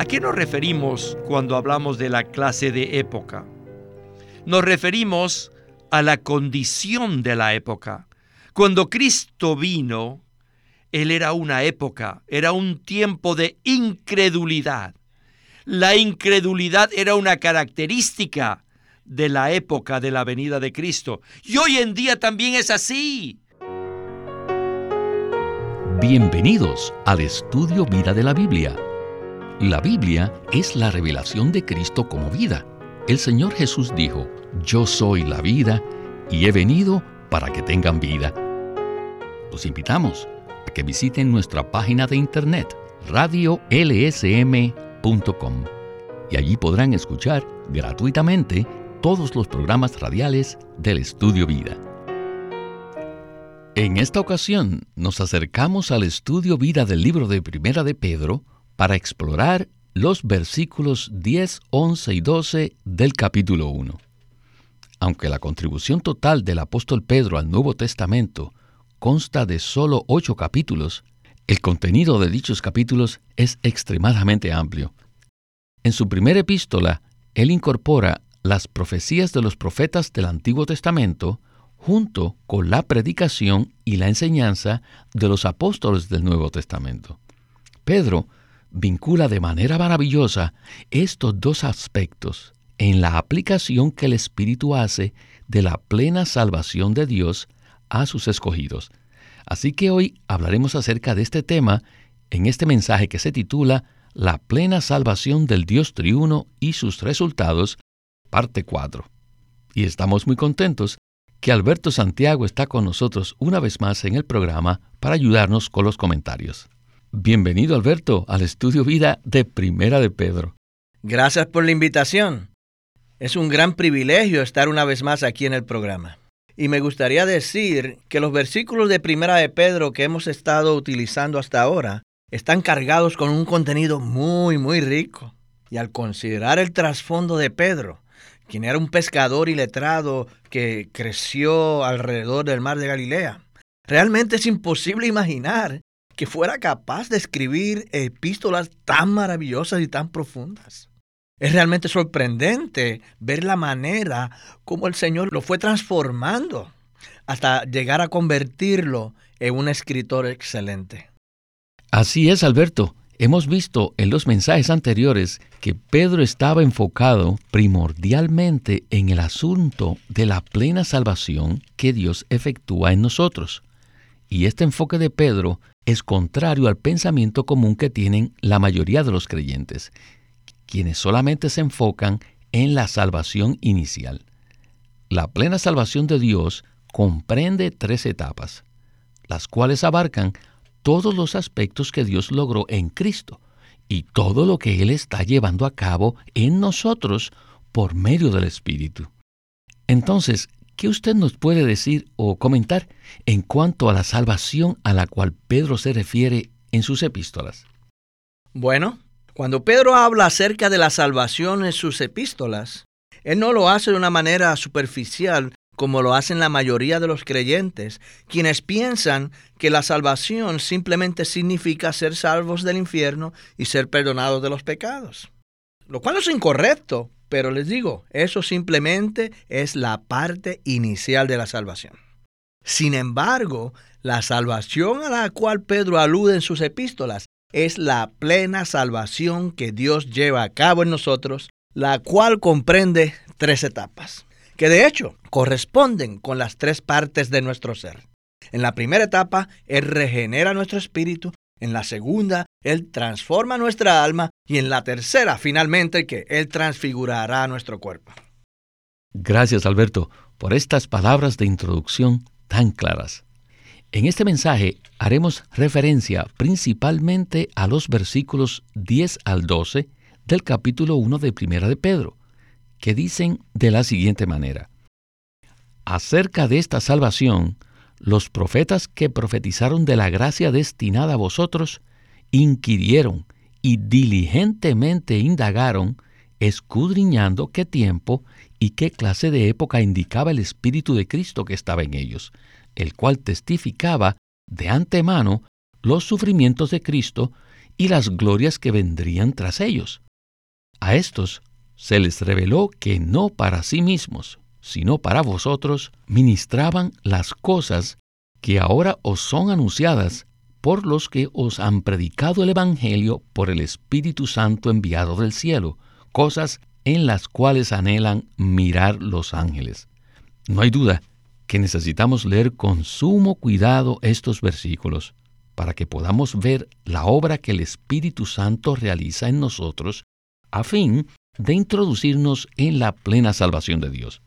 ¿A qué nos referimos cuando hablamos de la clase de época? Nos referimos a la condición de la época. Cuando Cristo vino, Él era una época, era un tiempo de incredulidad. La incredulidad era una característica de la época de la venida de Cristo. Y hoy en día también es así. Bienvenidos al estudio Vida de la Biblia la Biblia es la revelación de Cristo como vida. El Señor Jesús dijo, Yo soy la vida y he venido para que tengan vida. Los invitamos a que visiten nuestra página de internet radiolsm.com y allí podrán escuchar gratuitamente todos los programas radiales del Estudio Vida. En esta ocasión nos acercamos al estudio vida del libro de Primera de Pedro, para explorar los versículos 10, 11 y 12 del capítulo 1. Aunque la contribución total del apóstol Pedro al Nuevo Testamento consta de solo ocho capítulos, el contenido de dichos capítulos es extremadamente amplio. En su primera epístola, él incorpora las profecías de los profetas del Antiguo Testamento junto con la predicación y la enseñanza de los apóstoles del Nuevo Testamento. Pedro vincula de manera maravillosa estos dos aspectos en la aplicación que el Espíritu hace de la plena salvación de Dios a sus escogidos. Así que hoy hablaremos acerca de este tema en este mensaje que se titula La plena salvación del Dios triuno y sus resultados, parte 4. Y estamos muy contentos que Alberto Santiago está con nosotros una vez más en el programa para ayudarnos con los comentarios. Bienvenido Alberto al estudio vida de Primera de Pedro. Gracias por la invitación. Es un gran privilegio estar una vez más aquí en el programa. Y me gustaría decir que los versículos de Primera de Pedro que hemos estado utilizando hasta ahora están cargados con un contenido muy, muy rico. Y al considerar el trasfondo de Pedro, quien era un pescador y letrado que creció alrededor del mar de Galilea, realmente es imposible imaginar que fuera capaz de escribir epístolas tan maravillosas y tan profundas. Es realmente sorprendente ver la manera como el Señor lo fue transformando hasta llegar a convertirlo en un escritor excelente. Así es, Alberto. Hemos visto en los mensajes anteriores que Pedro estaba enfocado primordialmente en el asunto de la plena salvación que Dios efectúa en nosotros. Y este enfoque de Pedro es contrario al pensamiento común que tienen la mayoría de los creyentes, quienes solamente se enfocan en la salvación inicial. La plena salvación de Dios comprende tres etapas, las cuales abarcan todos los aspectos que Dios logró en Cristo y todo lo que Él está llevando a cabo en nosotros por medio del Espíritu. Entonces, ¿Qué usted nos puede decir o comentar en cuanto a la salvación a la cual Pedro se refiere en sus epístolas? Bueno, cuando Pedro habla acerca de la salvación en sus epístolas, él no lo hace de una manera superficial como lo hacen la mayoría de los creyentes, quienes piensan que la salvación simplemente significa ser salvos del infierno y ser perdonados de los pecados. Lo cual es incorrecto, pero les digo, eso simplemente es la parte inicial de la salvación. Sin embargo, la salvación a la cual Pedro alude en sus epístolas es la plena salvación que Dios lleva a cabo en nosotros, la cual comprende tres etapas, que de hecho corresponden con las tres partes de nuestro ser. En la primera etapa, Él regenera nuestro espíritu en la segunda, Él transforma nuestra alma. Y en la tercera, finalmente, que Él transfigurará nuestro cuerpo. Gracias, Alberto, por estas palabras de introducción tan claras. En este mensaje haremos referencia principalmente a los versículos 10 al 12 del capítulo 1 de Primera de Pedro, que dicen de la siguiente manera. Acerca de esta salvación, los profetas que profetizaron de la gracia destinada a vosotros, inquirieron y diligentemente indagaron, escudriñando qué tiempo y qué clase de época indicaba el Espíritu de Cristo que estaba en ellos, el cual testificaba de antemano los sufrimientos de Cristo y las glorias que vendrían tras ellos. A estos se les reveló que no para sí mismos, sino para vosotros, ministraban las cosas que ahora os son anunciadas por los que os han predicado el Evangelio por el Espíritu Santo enviado del cielo, cosas en las cuales anhelan mirar los ángeles. No hay duda que necesitamos leer con sumo cuidado estos versículos para que podamos ver la obra que el Espíritu Santo realiza en nosotros a fin de introducirnos en la plena salvación de Dios.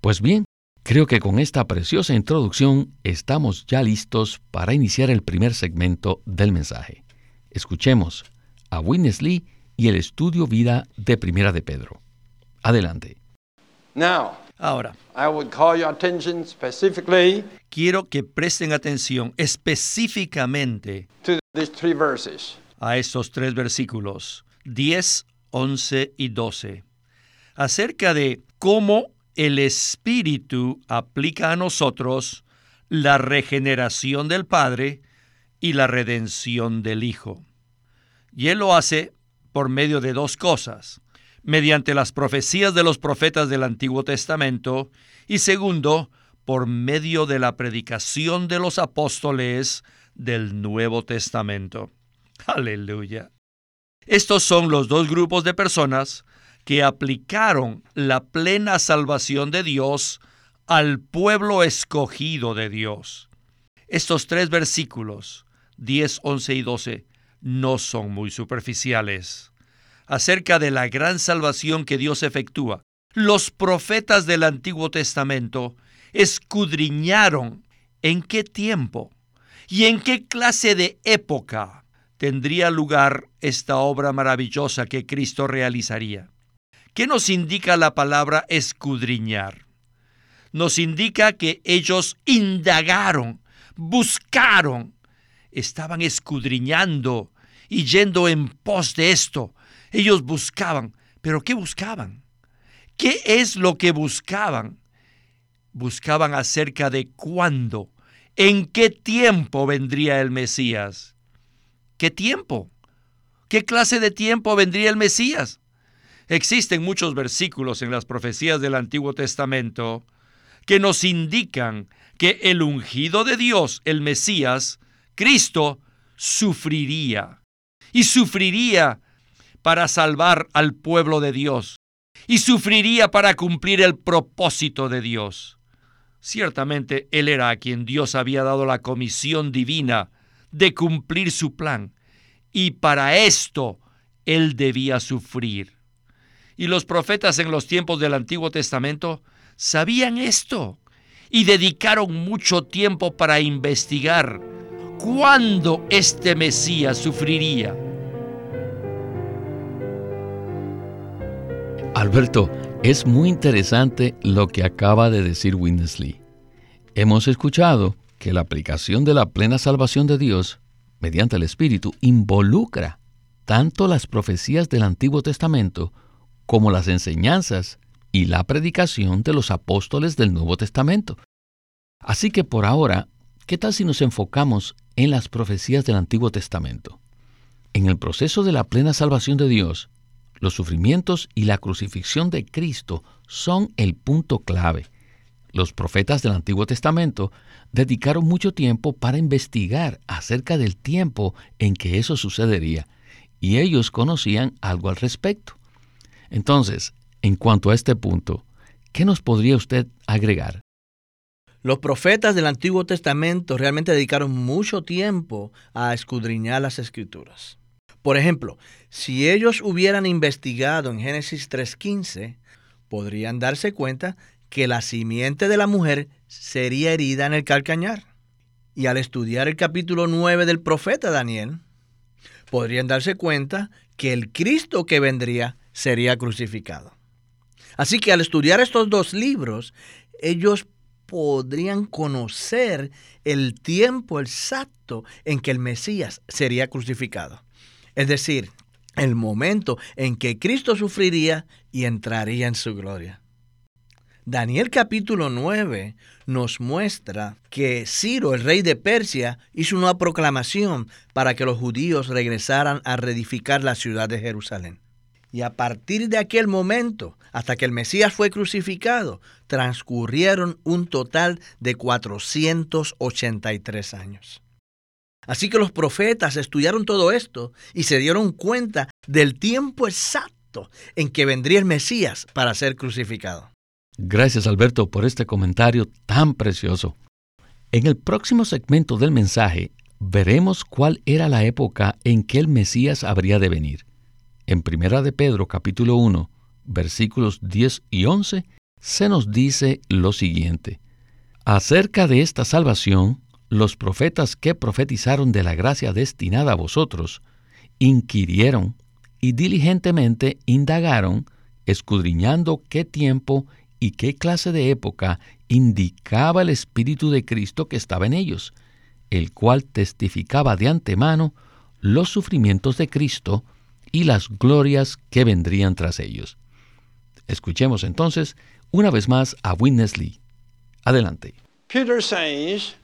Pues bien, creo que con esta preciosa introducción estamos ya listos para iniciar el primer segmento del mensaje. Escuchemos a Witness Lee y el estudio vida de Primera de Pedro. Adelante. Ahora, quiero que presten atención específicamente a estos tres versículos, 10, 11 y 12, acerca de cómo el Espíritu aplica a nosotros la regeneración del Padre y la redención del Hijo. Y Él lo hace por medio de dos cosas, mediante las profecías de los profetas del Antiguo Testamento y segundo, por medio de la predicación de los apóstoles del Nuevo Testamento. Aleluya. Estos son los dos grupos de personas que aplicaron la plena salvación de Dios al pueblo escogido de Dios. Estos tres versículos, 10, 11 y 12, no son muy superficiales. Acerca de la gran salvación que Dios efectúa, los profetas del Antiguo Testamento escudriñaron en qué tiempo y en qué clase de época tendría lugar esta obra maravillosa que Cristo realizaría. ¿Qué nos indica la palabra escudriñar? Nos indica que ellos indagaron, buscaron, estaban escudriñando y yendo en pos de esto. Ellos buscaban, pero ¿qué buscaban? ¿Qué es lo que buscaban? Buscaban acerca de cuándo, en qué tiempo vendría el Mesías. ¿Qué tiempo? ¿Qué clase de tiempo vendría el Mesías? Existen muchos versículos en las profecías del Antiguo Testamento que nos indican que el ungido de Dios, el Mesías, Cristo, sufriría. Y sufriría para salvar al pueblo de Dios. Y sufriría para cumplir el propósito de Dios. Ciertamente Él era a quien Dios había dado la comisión divina de cumplir su plan. Y para esto Él debía sufrir. Y los profetas en los tiempos del Antiguo Testamento sabían esto y dedicaron mucho tiempo para investigar cuándo este Mesías sufriría. Alberto, es muy interesante lo que acaba de decir Winnesley. Hemos escuchado que la aplicación de la plena salvación de Dios mediante el Espíritu involucra tanto las profecías del Antiguo Testamento como las enseñanzas y la predicación de los apóstoles del Nuevo Testamento. Así que por ahora, ¿qué tal si nos enfocamos en las profecías del Antiguo Testamento? En el proceso de la plena salvación de Dios, los sufrimientos y la crucifixión de Cristo son el punto clave. Los profetas del Antiguo Testamento dedicaron mucho tiempo para investigar acerca del tiempo en que eso sucedería, y ellos conocían algo al respecto. Entonces, en cuanto a este punto, ¿qué nos podría usted agregar? Los profetas del Antiguo Testamento realmente dedicaron mucho tiempo a escudriñar las escrituras. Por ejemplo, si ellos hubieran investigado en Génesis 3.15, podrían darse cuenta que la simiente de la mujer sería herida en el calcañar. Y al estudiar el capítulo 9 del profeta Daniel, podrían darse cuenta que el Cristo que vendría sería crucificado. Así que al estudiar estos dos libros, ellos podrían conocer el tiempo exacto en que el Mesías sería crucificado. Es decir, el momento en que Cristo sufriría y entraría en su gloria. Daniel capítulo 9 nos muestra que Ciro, el rey de Persia, hizo una proclamación para que los judíos regresaran a reedificar la ciudad de Jerusalén. Y a partir de aquel momento, hasta que el Mesías fue crucificado, transcurrieron un total de 483 años. Así que los profetas estudiaron todo esto y se dieron cuenta del tiempo exacto en que vendría el Mesías para ser crucificado. Gracias Alberto por este comentario tan precioso. En el próximo segmento del mensaje veremos cuál era la época en que el Mesías habría de venir. En Primera de Pedro capítulo 1, versículos 10 y 11, se nos dice lo siguiente. Acerca de esta salvación, los profetas que profetizaron de la gracia destinada a vosotros, inquirieron y diligentemente indagaron, escudriñando qué tiempo y qué clase de época indicaba el Espíritu de Cristo que estaba en ellos, el cual testificaba de antemano los sufrimientos de Cristo y las glorias que vendrían tras ellos. Escuchemos entonces una vez más a Witness Lee. Adelante.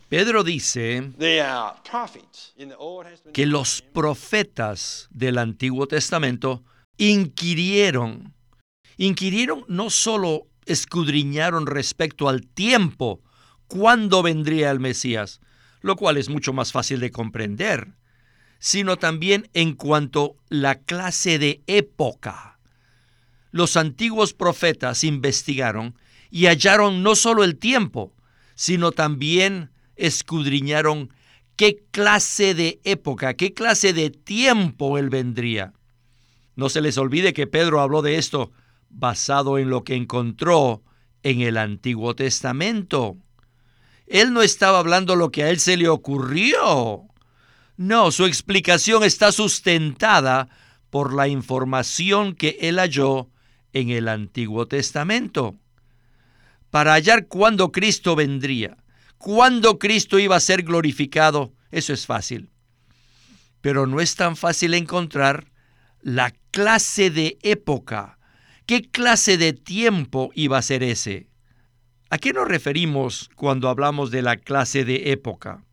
Pedro dice que los profetas del Antiguo Testamento inquirieron, inquirieron no solo escudriñaron respecto al tiempo cuándo vendría el Mesías, lo cual es mucho más fácil de comprender, sino también en cuanto la clase de época. Los antiguos profetas investigaron y hallaron no solo el tiempo, sino también escudriñaron qué clase de época, qué clase de tiempo él vendría. No se les olvide que Pedro habló de esto basado en lo que encontró en el Antiguo Testamento. Él no estaba hablando lo que a él se le ocurrió. No, su explicación está sustentada por la información que él halló en el Antiguo Testamento. Para hallar cuándo Cristo vendría, cuándo Cristo iba a ser glorificado, eso es fácil. Pero no es tan fácil encontrar la clase de época ¿Qué clase de tiempo iba a ser ese? ¿A qué nos referimos cuando hablamos de la clase de época?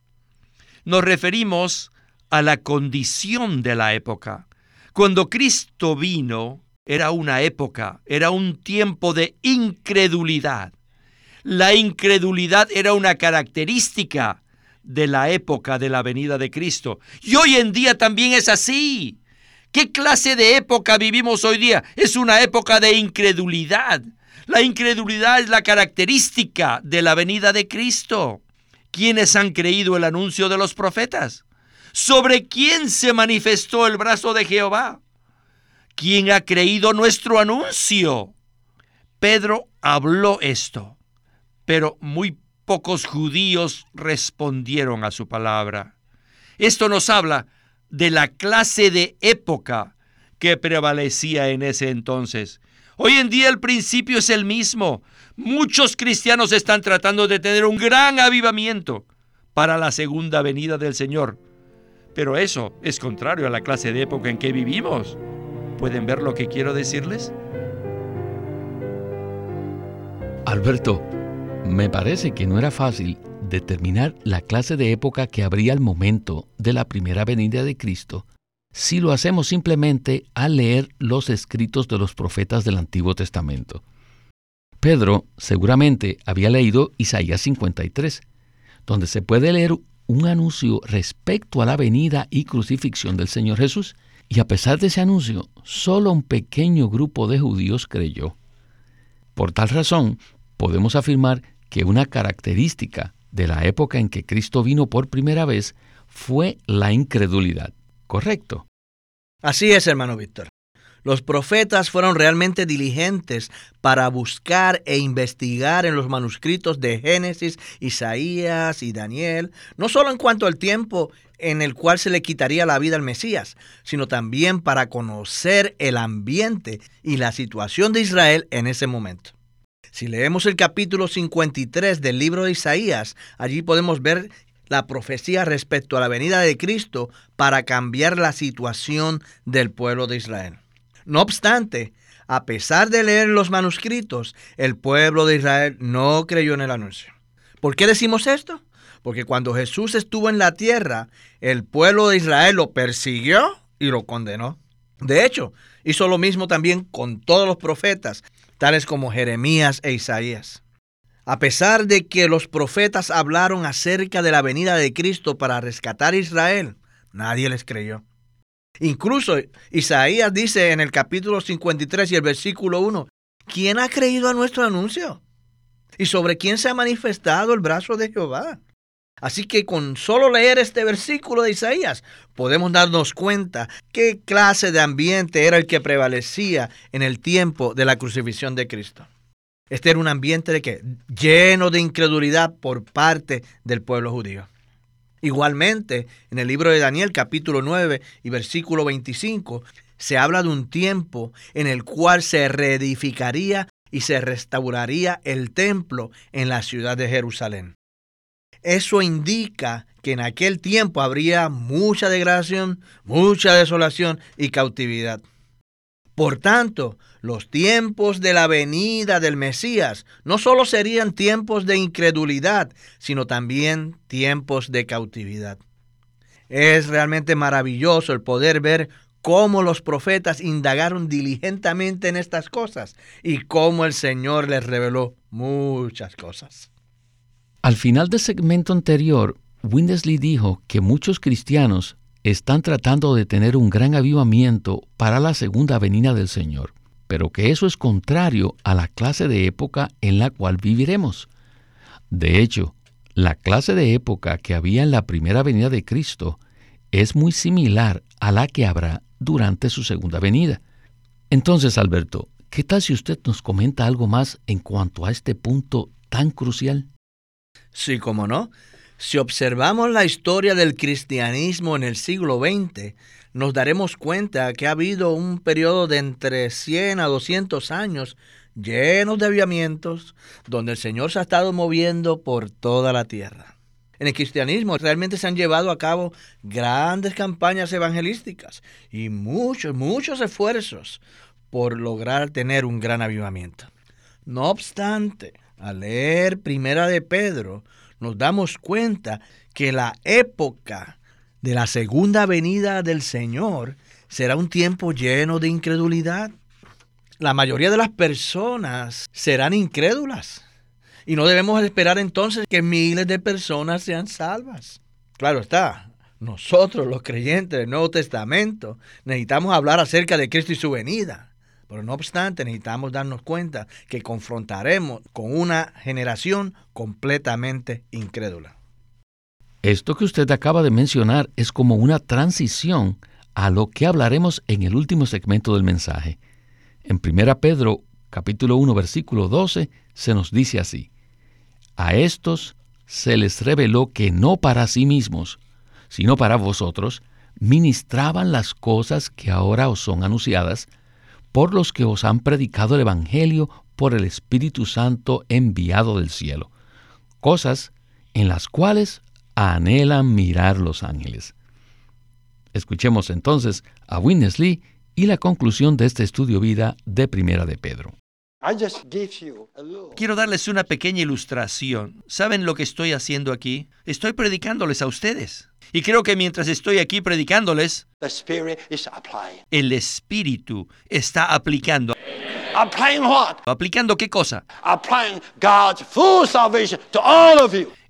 Nos referimos a la condición de la época. Cuando Cristo vino, era una época, era un tiempo de incredulidad. La incredulidad era una característica de la época de la venida de Cristo. Y hoy en día también es así. ¿Qué clase de época vivimos hoy día? Es una época de incredulidad. La incredulidad es la característica de la venida de Cristo. ¿Quiénes han creído el anuncio de los profetas? ¿Sobre quién se manifestó el brazo de Jehová? ¿Quién ha creído nuestro anuncio? Pedro habló esto, pero muy pocos judíos respondieron a su palabra. Esto nos habla de la clase de época que prevalecía en ese entonces. Hoy en día el principio es el mismo. Muchos cristianos están tratando de tener un gran avivamiento para la segunda venida del Señor. Pero eso es contrario a la clase de época en que vivimos. ¿Pueden ver lo que quiero decirles? Alberto, me parece que no era fácil determinar la clase de época que habría al momento de la primera venida de Cristo si lo hacemos simplemente al leer los escritos de los profetas del Antiguo Testamento. Pedro seguramente había leído Isaías 53, donde se puede leer un anuncio respecto a la venida y crucifixión del Señor Jesús, y a pesar de ese anuncio, solo un pequeño grupo de judíos creyó. Por tal razón, podemos afirmar que una característica de la época en que Cristo vino por primera vez fue la incredulidad, ¿correcto? Así es, hermano Víctor. Los profetas fueron realmente diligentes para buscar e investigar en los manuscritos de Génesis, Isaías y Daniel, no solo en cuanto al tiempo en el cual se le quitaría la vida al Mesías, sino también para conocer el ambiente y la situación de Israel en ese momento. Si leemos el capítulo 53 del libro de Isaías, allí podemos ver la profecía respecto a la venida de Cristo para cambiar la situación del pueblo de Israel. No obstante, a pesar de leer los manuscritos, el pueblo de Israel no creyó en el anuncio. ¿Por qué decimos esto? Porque cuando Jesús estuvo en la tierra, el pueblo de Israel lo persiguió y lo condenó. De hecho, hizo lo mismo también con todos los profetas, tales como Jeremías e Isaías. A pesar de que los profetas hablaron acerca de la venida de Cristo para rescatar a Israel, nadie les creyó. Incluso Isaías dice en el capítulo 53 y el versículo 1, ¿quién ha creído a nuestro anuncio? ¿Y sobre quién se ha manifestado el brazo de Jehová? Así que con solo leer este versículo de Isaías podemos darnos cuenta qué clase de ambiente era el que prevalecía en el tiempo de la crucifixión de Cristo. Este era un ambiente de que lleno de incredulidad por parte del pueblo judío. Igualmente, en el libro de Daniel capítulo 9 y versículo 25, se habla de un tiempo en el cual se reedificaría y se restauraría el templo en la ciudad de Jerusalén. Eso indica que en aquel tiempo habría mucha degradación, mucha desolación y cautividad. Por tanto, los tiempos de la venida del Mesías no solo serían tiempos de incredulidad, sino también tiempos de cautividad. Es realmente maravilloso el poder ver cómo los profetas indagaron diligentemente en estas cosas y cómo el Señor les reveló muchas cosas. Al final del segmento anterior, Windesley dijo que muchos cristianos están tratando de tener un gran avivamiento para la segunda venida del Señor, pero que eso es contrario a la clase de época en la cual viviremos. De hecho, la clase de época que había en la primera venida de Cristo es muy similar a la que habrá durante su segunda venida. Entonces, Alberto, ¿qué tal si usted nos comenta algo más en cuanto a este punto tan crucial? Sí, cómo no. Si observamos la historia del cristianismo en el siglo XX, nos daremos cuenta que ha habido un periodo de entre 100 a 200 años llenos de aviamientos, donde el Señor se ha estado moviendo por toda la tierra. En el cristianismo realmente se han llevado a cabo grandes campañas evangelísticas y muchos, muchos esfuerzos por lograr tener un gran avivamiento. No obstante, al leer Primera de Pedro, nos damos cuenta que la época de la segunda venida del Señor será un tiempo lleno de incredulidad. La mayoría de las personas serán incrédulas. Y no debemos esperar entonces que miles de personas sean salvas. Claro está, nosotros los creyentes del Nuevo Testamento necesitamos hablar acerca de Cristo y su venida. Pero no obstante, necesitamos darnos cuenta que confrontaremos con una generación completamente incrédula. Esto que usted acaba de mencionar es como una transición a lo que hablaremos en el último segmento del mensaje. En 1 Pedro capítulo 1 versículo 12 se nos dice así: A estos se les reveló que no para sí mismos, sino para vosotros, ministraban las cosas que ahora os son anunciadas, por los que os han predicado el Evangelio por el Espíritu Santo enviado del cielo, cosas en las cuales anhelan mirar los ángeles. Escuchemos entonces a Winnesley y la conclusión de este estudio vida de Primera de Pedro. Quiero darles una pequeña ilustración. ¿Saben lo que estoy haciendo aquí? Estoy predicándoles a ustedes. Y creo que mientras estoy aquí predicándoles, el Espíritu está aplicando. ¿Aplicando qué cosa?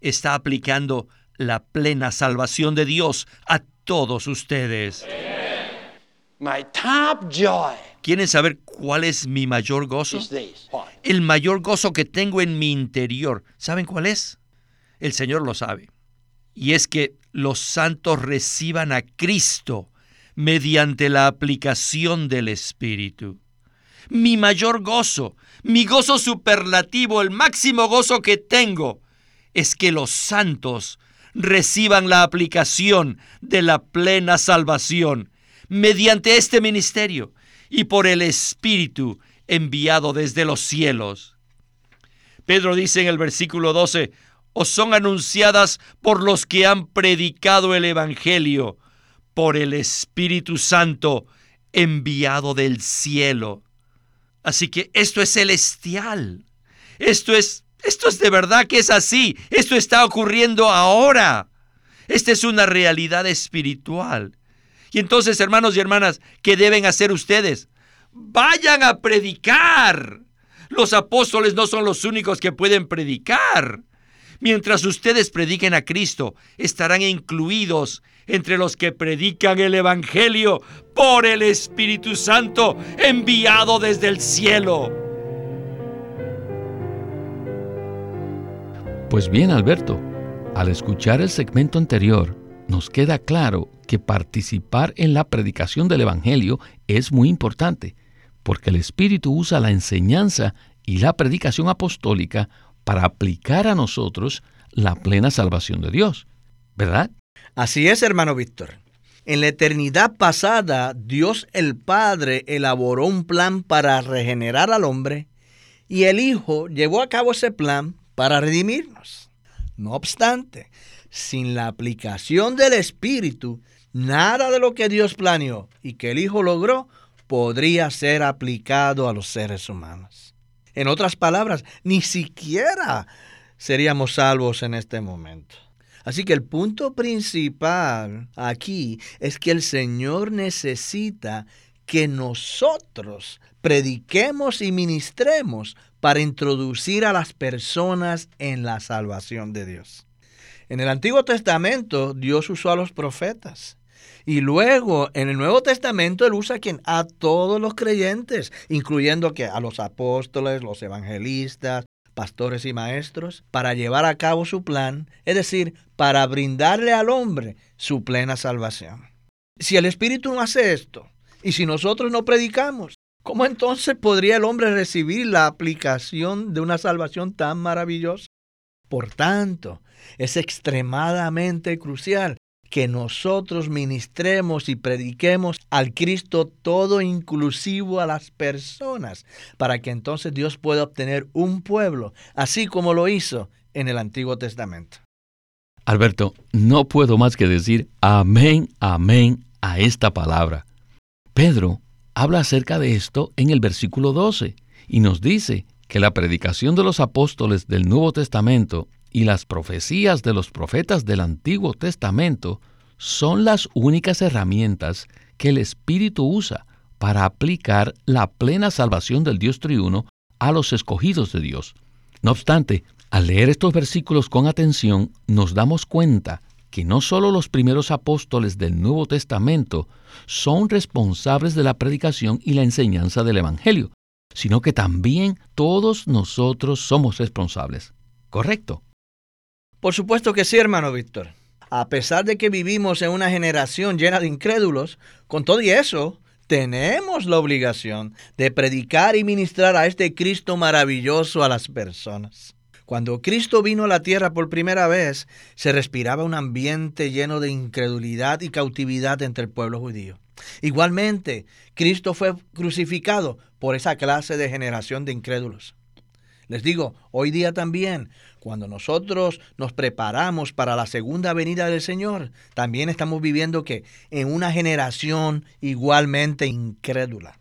Está aplicando la plena salvación de Dios a todos ustedes. ¿Quieren saber cuál es mi mayor gozo? El mayor gozo que tengo en mi interior. ¿Saben cuál es? El Señor lo sabe. Y es que los santos reciban a Cristo mediante la aplicación del Espíritu. Mi mayor gozo, mi gozo superlativo, el máximo gozo que tengo, es que los santos reciban la aplicación de la plena salvación mediante este ministerio y por el Espíritu enviado desde los cielos. Pedro dice en el versículo 12, os son anunciadas por los que han predicado el Evangelio, por el Espíritu Santo enviado del cielo. Así que esto es celestial. Esto es, esto es de verdad que es así. Esto está ocurriendo ahora. Esta es una realidad espiritual. Y entonces, hermanos y hermanas, ¿qué deben hacer ustedes? Vayan a predicar. Los apóstoles no son los únicos que pueden predicar. Mientras ustedes prediquen a Cristo, estarán incluidos entre los que predican el Evangelio por el Espíritu Santo enviado desde el cielo. Pues bien, Alberto, al escuchar el segmento anterior, nos queda claro que participar en la predicación del Evangelio es muy importante, porque el Espíritu usa la enseñanza y la predicación apostólica para aplicar a nosotros la plena salvación de Dios, ¿verdad? Así es, hermano Víctor. En la eternidad pasada, Dios el Padre elaboró un plan para regenerar al hombre y el Hijo llevó a cabo ese plan para redimirnos. No obstante, sin la aplicación del Espíritu, nada de lo que Dios planeó y que el Hijo logró podría ser aplicado a los seres humanos. En otras palabras, ni siquiera seríamos salvos en este momento. Así que el punto principal aquí es que el Señor necesita que nosotros prediquemos y ministremos para introducir a las personas en la salvación de Dios. En el Antiguo Testamento Dios usó a los profetas y luego en el Nuevo Testamento Él usa a, a todos los creyentes, incluyendo que a los apóstoles, los evangelistas, pastores y maestros, para llevar a cabo su plan, es decir, para brindarle al hombre su plena salvación. Si el Espíritu no hace esto, y si nosotros no predicamos, ¿cómo entonces podría el hombre recibir la aplicación de una salvación tan maravillosa? Por tanto, es extremadamente crucial que nosotros ministremos y prediquemos al Cristo todo inclusivo a las personas, para que entonces Dios pueda obtener un pueblo, así como lo hizo en el Antiguo Testamento. Alberto, no puedo más que decir amén, amén a esta palabra. Pedro habla acerca de esto en el versículo 12 y nos dice que la predicación de los apóstoles del Nuevo Testamento y las profecías de los profetas del Antiguo Testamento son las únicas herramientas que el Espíritu usa para aplicar la plena salvación del Dios triuno a los escogidos de Dios. No obstante, al leer estos versículos con atención, nos damos cuenta que no solo los primeros apóstoles del Nuevo Testamento son responsables de la predicación y la enseñanza del Evangelio, sino que también todos nosotros somos responsables. ¿Correcto? Por supuesto que sí, hermano Víctor. A pesar de que vivimos en una generación llena de incrédulos, con todo y eso, tenemos la obligación de predicar y ministrar a este Cristo maravilloso a las personas. Cuando Cristo vino a la tierra por primera vez, se respiraba un ambiente lleno de incredulidad y cautividad entre el pueblo judío. Igualmente, Cristo fue crucificado por esa clase de generación de incrédulos. Les digo, hoy día también, cuando nosotros nos preparamos para la segunda venida del Señor, también estamos viviendo que en una generación igualmente incrédula.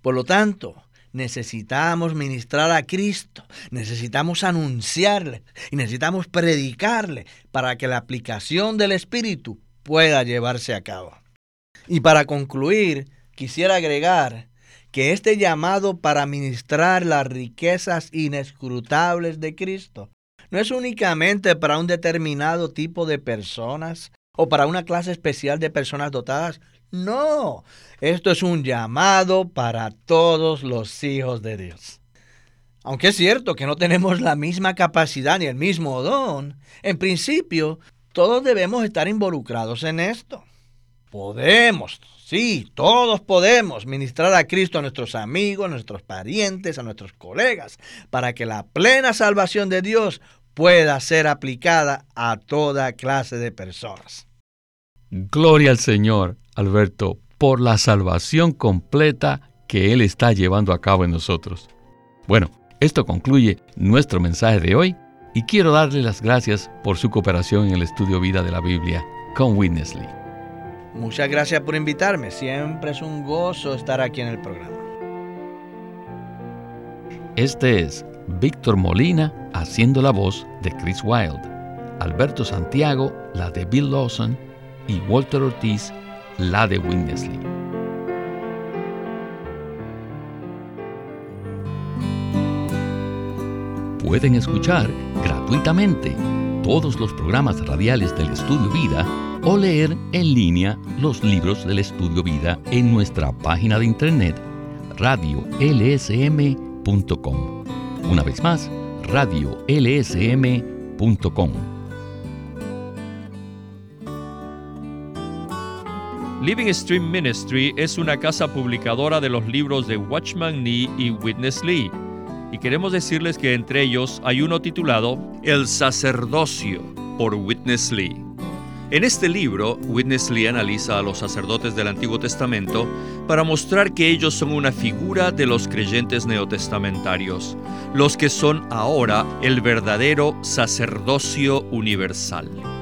Por lo tanto, necesitamos ministrar a Cristo, necesitamos anunciarle y necesitamos predicarle para que la aplicación del Espíritu pueda llevarse a cabo. Y para concluir, quisiera agregar que este llamado para ministrar las riquezas inescrutables de Cristo no es únicamente para un determinado tipo de personas o para una clase especial de personas dotadas. No, esto es un llamado para todos los hijos de Dios. Aunque es cierto que no tenemos la misma capacidad ni el mismo don, en principio todos debemos estar involucrados en esto. Podemos, Sí, todos podemos ministrar a Cristo a nuestros amigos, a nuestros parientes, a nuestros colegas, para que la plena salvación de Dios pueda ser aplicada a toda clase de personas. Gloria al Señor, Alberto, por la salvación completa que Él está llevando a cabo en nosotros. Bueno, esto concluye nuestro mensaje de hoy y quiero darle las gracias por su cooperación en el estudio vida de la Biblia con Witness Muchas gracias por invitarme. Siempre es un gozo estar aquí en el programa. Este es Víctor Molina haciendo la voz de Chris Wilde, Alberto Santiago la de Bill Lawson y Walter Ortiz la de Witness Pueden escuchar gratuitamente todos los programas radiales del Estudio Vida o leer en línea los libros del Estudio Vida en nuestra página de internet radiolsm.com. Una vez más, radiolsm.com. Living Stream Ministry es una casa publicadora de los libros de Watchman Nee y Witness Lee. Y queremos decirles que entre ellos hay uno titulado El sacerdocio por Witness Lee. En este libro, Witness Lee analiza a los sacerdotes del Antiguo Testamento para mostrar que ellos son una figura de los creyentes neotestamentarios, los que son ahora el verdadero sacerdocio universal.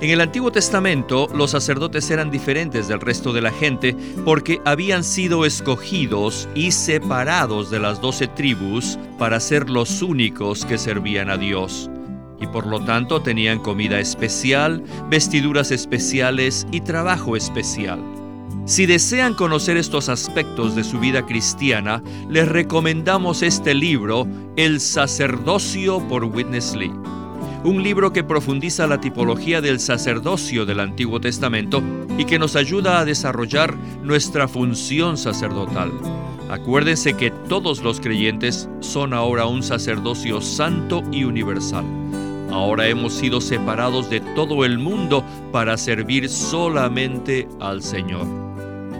En el Antiguo Testamento los sacerdotes eran diferentes del resto de la gente porque habían sido escogidos y separados de las doce tribus para ser los únicos que servían a Dios y por lo tanto tenían comida especial, vestiduras especiales y trabajo especial. Si desean conocer estos aspectos de su vida cristiana, les recomendamos este libro, El sacerdocio por Witness Lee. Un libro que profundiza la tipología del sacerdocio del Antiguo Testamento y que nos ayuda a desarrollar nuestra función sacerdotal. Acuérdense que todos los creyentes son ahora un sacerdocio santo y universal. Ahora hemos sido separados de todo el mundo para servir solamente al Señor.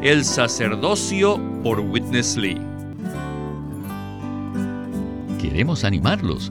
El sacerdocio por Witness Lee. Queremos animarlos